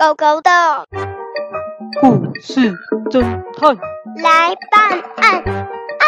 狗狗的故事侦探来办案啊！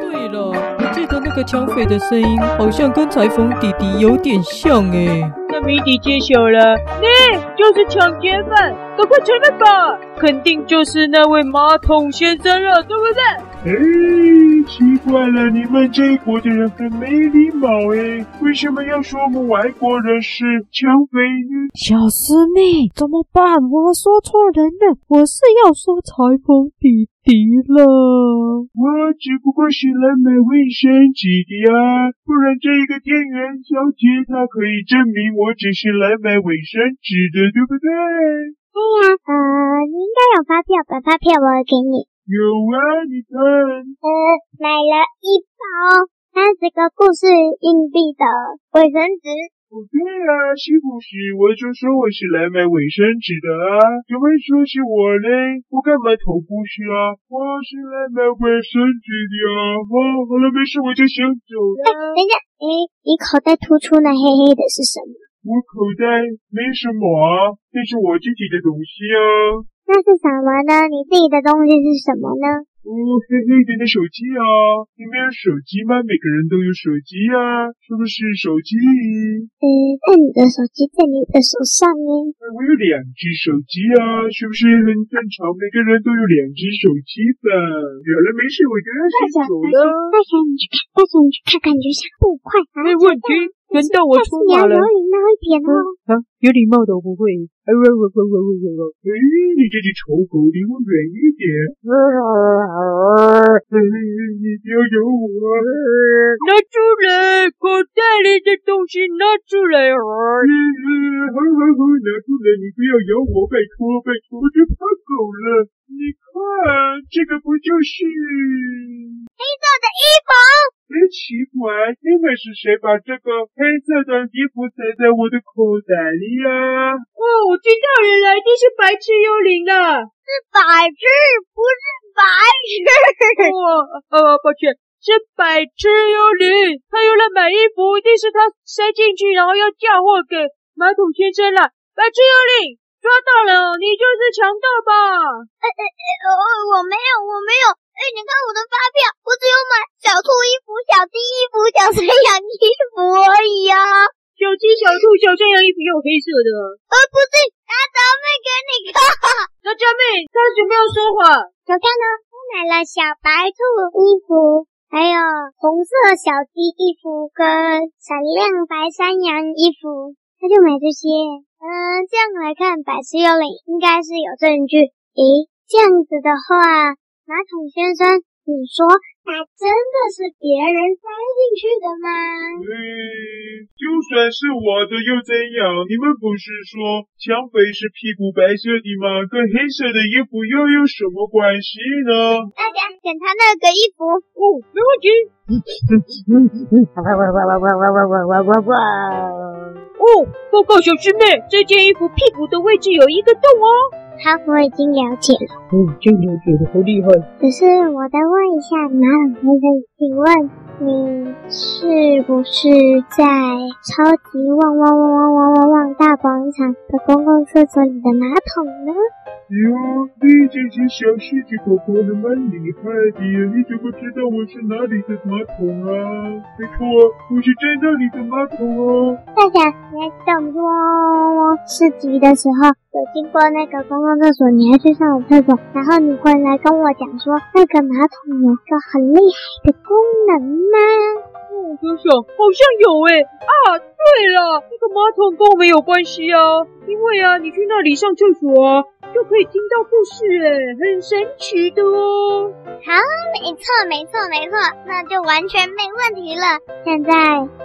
对了，我记得那个抢匪的声音好像跟裁缝弟弟有点像哎。那谜底揭晓了，你就是抢劫犯，赶快承认吧！肯定就是那位马桶先生了，对不对？哎。奇怪了，你们这一国的人很没礼貌哎！为什么要说我们外国人是抢匪呢？小师妹，怎么办？我说错人了，我是要说裁缝弟弟了。我只不过是来买卫生纸的呀，不然这一个店员小姐她可以证明我只是来买卫生纸的，对不对？对呀，呃，你应该有发票，把发票我给你。有啊，你看，呃，买了一包三十个故事硬币的卫生纸。不对啊，是不是？我就说我是来买卫生纸的啊，怎么说是我嘞？我干嘛投故事啊？我是来买卫生纸的啊。哦，好了，没事，我就先走了。哎，等一下，哎，你口袋突出那黑黑的是什么？我口袋没什么啊，这是我自己的东西啊。那是什么呢？你自己的东西是什么呢？哦，黑黑的的手机啊，你没有手机吗？每个人都有手机啊，是不是手机？嗯，在你的手机在你的手上呢？我有两只手机啊，是不是很正常？每个人都有两只手机吧？有了，没事，我就要先走了。大侠，你去看，大侠，你去看，感觉像不快。没问题。轮到我出马了。有礼貌一点哦。啊，有礼貌的我不会。哎，你这只丑狗，离我远一点。你不要咬我。拿出来，口袋里的东西拿出来。好好好，拿出来，你不要咬我，拜托拜托，我就怕狗了。你看，这个不就是黑色的衣服？真奇怪，你们是谁把这个黑色的衣服塞在我的口袋里呀？哦，我知道，原来你是白痴幽灵了。是白痴，不是白痴。哦，呃，抱歉，是白痴幽灵。他用来买衣服，一定是他塞进去，然后要嫁祸给马桶先生了。白痴幽灵，抓到了，你就是强盗吧？呃呃呃，我没有，我没有。哎，你看我的发票，我只有买小兔衣服、小鸡衣服、小山羊衣服而已啊！小鸡、小兔、小山羊衣服有黑色的。呃，不是，拿小妹给你看。那小妹，她准备要说谎。小看呢，我买了小白兔衣服，还有红色小鸡衣服跟闪亮白山羊衣服，他就买这些。嗯，这样来看，百事幽灵应该是有证据。咦，这样子的话。马桶先生，你说它真的是别人塞进去的吗？嗯，就算是我的又怎样？你们不是说抢匪是屁股白色的吗？跟黑色的衣服又有什么关系呢？大家检查那个衣服。哦，没问题。哇哇哇哇哇哇哇哇哇哇！哦，报告小师妹，这件衣服屁股的位置有一个洞哦。好，我已经了解了。嗯，真了解的，好厉害。可是我再问一下马桶先生，请问你是不是在超级旺旺旺旺旺旺旺大广场的公共厕所里的马桶呢？哟，你这只小狮子狗狗还蛮厉害的，你怎么知道我是哪里的马桶啊？没错，我是真的你的马桶哦。大侠，你还记得我们去汪汪汪市集的时候，有经过那个公共厕所，你还去上了厕所，然后你回来跟我讲说，那个马桶有个很厉害的功能吗？我想想，好像有诶啊，对了，那个马桶跟我们有关系啊，因为啊，你去那里上厕所啊。就可以听到故事诶，很神奇的哦。好，没错，没错，没错，那就完全没问题了。现在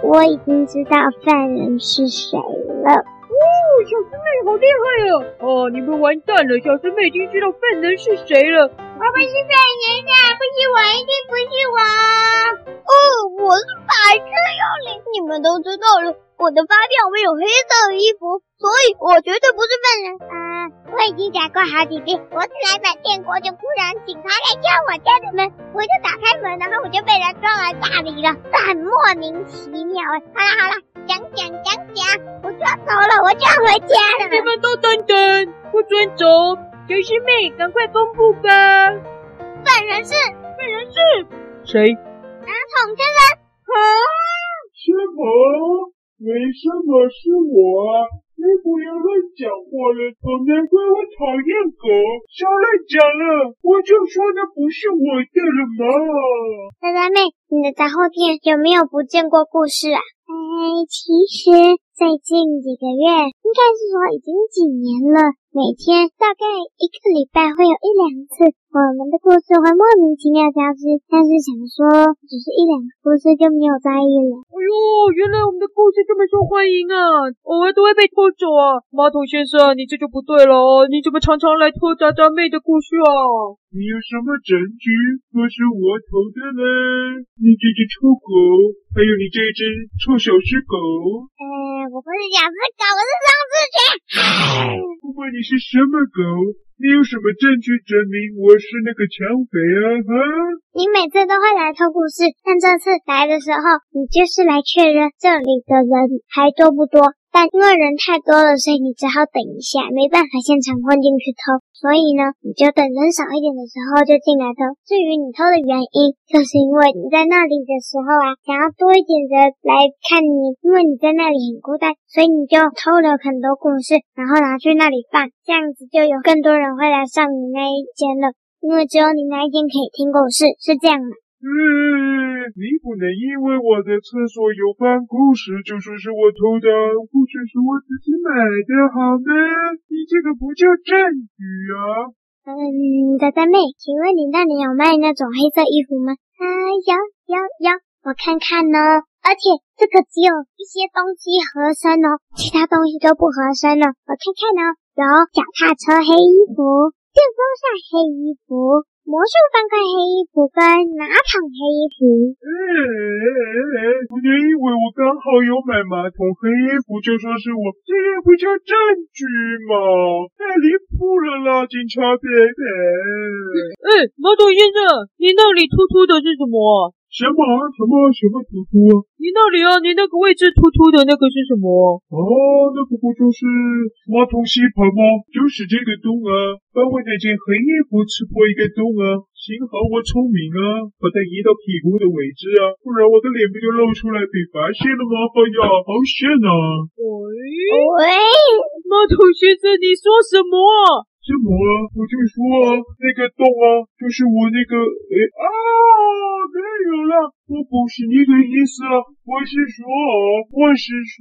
我已经知道犯人是谁了。哦，小师妹好厉害哦！哦，你们完蛋了，小师妹已经知道犯人是谁了。我不是犯人啊，不是我，一定不是我。哦，还是白痴幽灵，你们都知道了。我的发票没有黑色的衣服，所以我绝对不是笨人。啊、我已经讲过好几遍，我是来买电锅，就突然警察来敲我家的门，我就打开门，然后我就被人抓来大理了，这很莫名其妙哎。好了。好了，讲讲讲讲，我就要走了，我就要回家了。你们都等等，不准走，小师妹，赶快公布吧。犯人是，犯人是谁？马桶先生。啊？师傅？为什么是我？你不要乱讲话了，难怪我讨厌狗。少乱讲了，我就说那不是我的了嘛。仔仔妹，你的杂货店有没有不见过故事啊？哎，其实最近几个月，应该是说已经几年了。每天大概一个礼拜会有一两次，我们的故事会莫名其妙消失。但是想说，只是一两个故事就没有在意了。哎呦，原来我们的故事这么受欢迎啊！偶尔都会被拖走啊！马桶先生，你这就不对了哦！你怎么常常来拖渣渣妹的故事啊？你有什么证据说是我偷的呢？你这只臭狗，还有你这只臭小狮狗。呃，我不是小狮狗，我是张志杰。不管你是什么狗，你有什么证据证明我是那个抢匪啊？哈！你每次都会来偷故事，但这次来的时候，你就是来确认这里的人还多不多。但因为人太多了，所以你只好等一下，没办法现场混进去偷。所以呢，你就等人少一点的时候就进来偷。至于你偷的原因，就是因为你在那里的时候啊，想要多一点人来看你，因为你在那里很孤单，所以你就偷了很多故事，然后拿去那里放，这样子就有更多人会来上你那一间了。因为只有你那一间可以听故事，是这样的。嗯，你不能因为我的厕所有放故事就说是我偷的，故事是我自己买的，好吗？你这个不叫证据啊！嗯，仔仔妹，请问你那里有卖那种黑色衣服吗？啊，有有有，我看看呢。而且这个只有一些东西合身哦，其他东西都不合身了。我看看呢，有脚踏车黑衣服，电风扇黑衣服。魔术方块黑衣服跟马桶黑衣服。哎哎哎哎！不要以为我刚好有买马桶黑衣服就说是我，这也不叫证据嘛！太离谱了啦，警察伯伯。哎，马桶先生，你那里突突的是什么？什么什么什么突突啊？你那里啊，你那个位置突突的那个是什么？哦，那个不就是马桶吸盘吗？就是这个洞啊，把我那件黑衣服刺破一个洞啊！幸好我聪明啊，把它移到屁股的位置啊，不然我的脸不就露出来被发现了吗？哎呀，好险啊！喂喂，马桶先生，你说什么？什么啊？我就说啊，那个洞啊，就是我那个……哎啊，不是你的意思啊，我是说，我是说，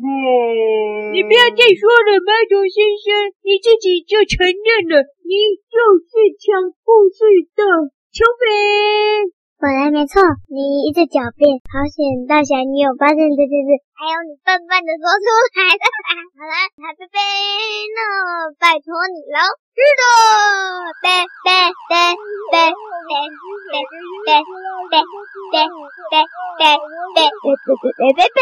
你不要再说了，马桶先生，你自己就承认了，你就是抢故事的抢匪。果然没错，你一直狡辩，好险！大侠，你有发现这件事，还有你笨笨的说出来的。好了，海贝贝，那拜托你喽。是的，贝贝贝贝贝贝贝贝贝贝贝贝贝贝贝贝。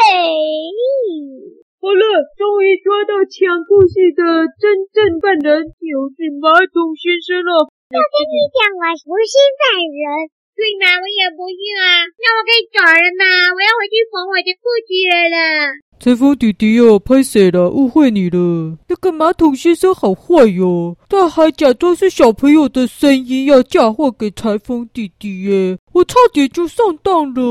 好了，终于抓到抢故事的真正犯人，就是马桶先生了。我跟你讲，我不是犯人。对嘛，我也不是啊，那我可以走了吗？我要回去缝我的裤子了。裁缝弟弟哦，拍谁了，误会你了。那个马桶先生好坏哟，他还假装是小朋友的声音要嫁祸给裁缝弟弟耶，我差点就上当了。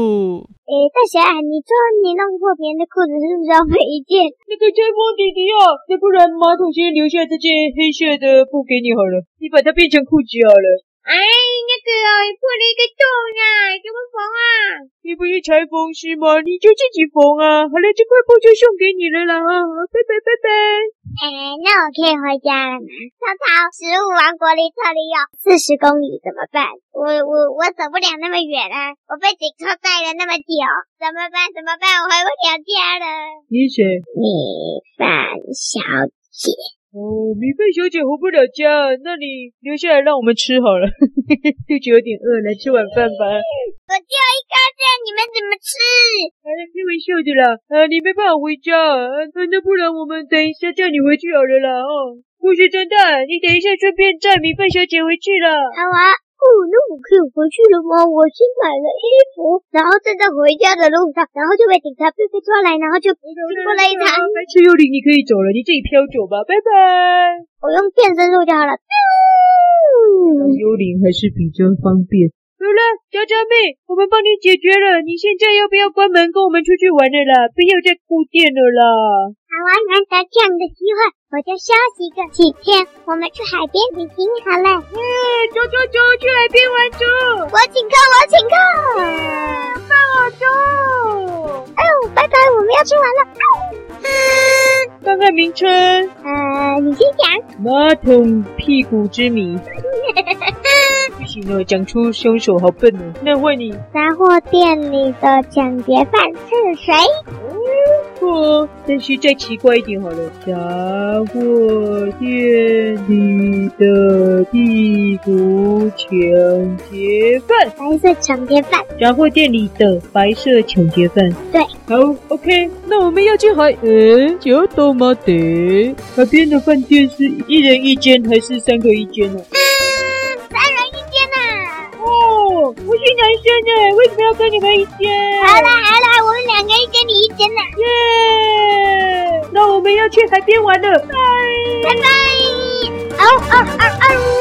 诶，大侠，你说你弄破别人的裤子是不是要赔一件？那个裁缝弟弟啊，要不然马桶先留下这件黑色的布给你好了，你把它变成裤子好了。哎，那个哦，你破了一个洞啊，怎么缝啊？你不是裁缝师吗？你就自己缝啊。好了，这块布就送给你了啦，啊，拜拜拜拜。哎，那我可以回家了吗？曹操，食物王国离这里有四十公里，怎么办？我我我走不了那么远啊，我被警察带了那么久，怎么办？怎么办？我回不了家了。你谁？你范小姐。哦，米饭小姐回不了家，那你留下来让我们吃好了，肚子有点饿，来吃晚饭吧。我就一个人，你们怎么吃？哎，开玩笑的啦，啊，你没办法回家，啊，那不然我们等一下叫你回去好了啦，哦，故事侦探，你等一下顺便载米饭小姐回去了。好啊。哦，那我可以回去了吗？我先买了衣服，然后正在回家的路上，然后就被警察被被抓来，然后就经过来一趟。白痴幽灵，你可以走了，你自己飘走吧，拜拜。我用变身术就好了。幽灵还是比较方便。好了，娇娇妹，我们帮你解决了。你现在要不要关门，跟我们出去玩了啦？不要再顾店了啦。好啊，难得这样的机会，我就休息个几天。我们去海边旅行好了。嗯，走走走，去海边玩走。我请客，我请客。放我走。哎呦，拜拜，我们要吃完了。嗯，看看名称。呃，你先讲。马桶屁股之谜。讲出凶手好笨哦。那换你。杂货店里的抢劫犯是谁？哦，但是再奇怪一点好了。杂货店里的地图抢劫犯，白色抢劫犯。杂货店里的白色抢劫犯。对，好，OK。那我们要去海？诶，就多么的？海边的饭店是一人一间还是三个一间呢？我是男生呢，为什么要跟你们一间？好了好了，我们两个一间，你一间呢。耶！那我们要去海边玩了，拜拜拜。哦哦哦哦。